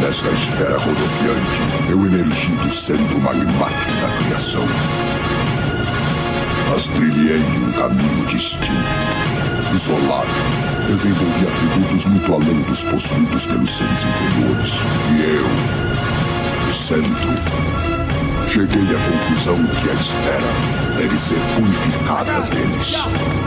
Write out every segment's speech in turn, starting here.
nesta esfera rodopiante, eu emergi do centro magmático da criação. Mas trilhei um caminho distinto, isolado. Desenvolvi atributos muito além dos possuídos pelos seres inferiores. E eu, do centro, cheguei à conclusão que a esfera deve ser purificada deles.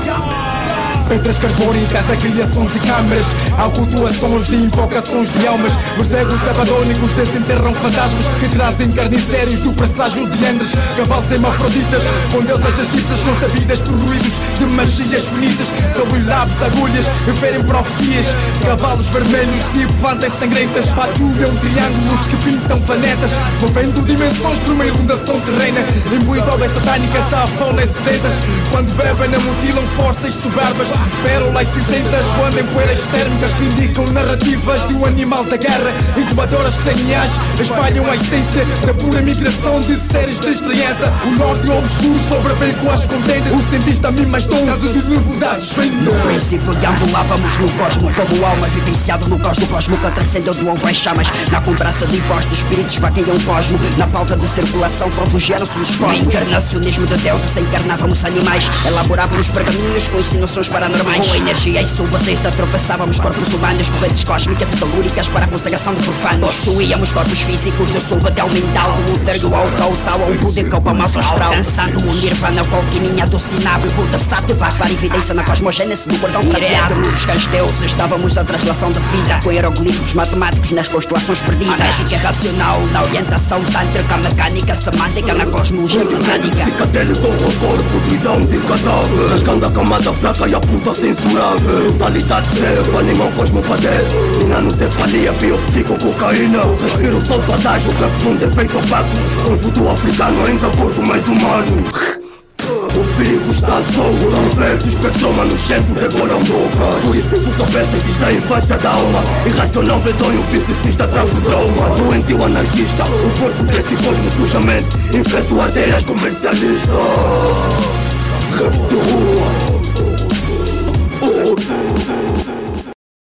Pedras carbônicas a criações de câmaras. Acultuações de invocações de almas. Morcegos abadônicos desenterram fantasmas Que trazem carnicérios do presságio de andres. Cavalos hermafroditas Com deusas egípcias concebidas por ruídos de magias fenícias. Sobre lábios agulhas referem profecias. Cavalos vermelhos e plantas sangrentas. Patrulham triângulos que pintam planetas Movendo dimensões por uma inundação terrena. Imbuindo obras satânicas à fauna e sedentas Quando bebem não mutilam forças soberbas Pérolas cinzentas voando em poeiras térmicas Que indicam narrativas de um animal da guerra. Incubadoras coloniais espalham a essência Da pura migração de seres de estranheza. O norte obscuro sobrevém com as contendas O cientista mima estão caso de novidades vem No princípio deambulávamos no cosmo Como alma vivenciado no cosmo Cosmo que transcendeu do ovo em chamas. Na contraça de dos espíritos vaqueiam o cosmo Na pauta de circulação refugiaram-se nos cosmos. Encarnacionismo de deuses encarnávamos animais Elaborávamos pergaminhos com insinuações paranormais. Com energia e subteza atravessávamos corpos humanos Correntes cósmicas e telúricas para a consagração de profanos. Possuíamos corpos físicos do sub até o mental Do útero ao causal ao poder que ao mouse astral. Dançando o nirvana com alquimia do sinábio Buda sattva para evidência na cosmogênese do cordão prateado. Nos cães deuses estávamos a translação da vida Com hieroglifos matemáticos nas constelações perdidas. A métrica racional na orientação tântrica Mecânica semântica na cosmologia satânica Psicadélico ao corpo, de Rasgando a camada fraca e a puta censurável. Brutalidade leva, animal cosmo padece. Dinanocefalia, biopsico, cocaína. Respiro solto adágio, rap com defeito opacos Um africano ainda gordo mais humano. O perigo está solto Converte o espectroma no centro decoram boca. Purifico cabeças desde a infância da alma. Irracional medonho, piscicista, tranco trauma. Doentio anarquista, o corpo desse cosmo sujamente. Infeto artérias comercialistas Хабдур.